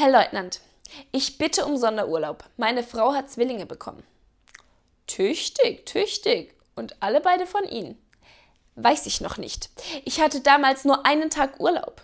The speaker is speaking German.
Herr Leutnant, ich bitte um Sonderurlaub. Meine Frau hat Zwillinge bekommen. Tüchtig, tüchtig. Und alle beide von Ihnen. Weiß ich noch nicht. Ich hatte damals nur einen Tag Urlaub.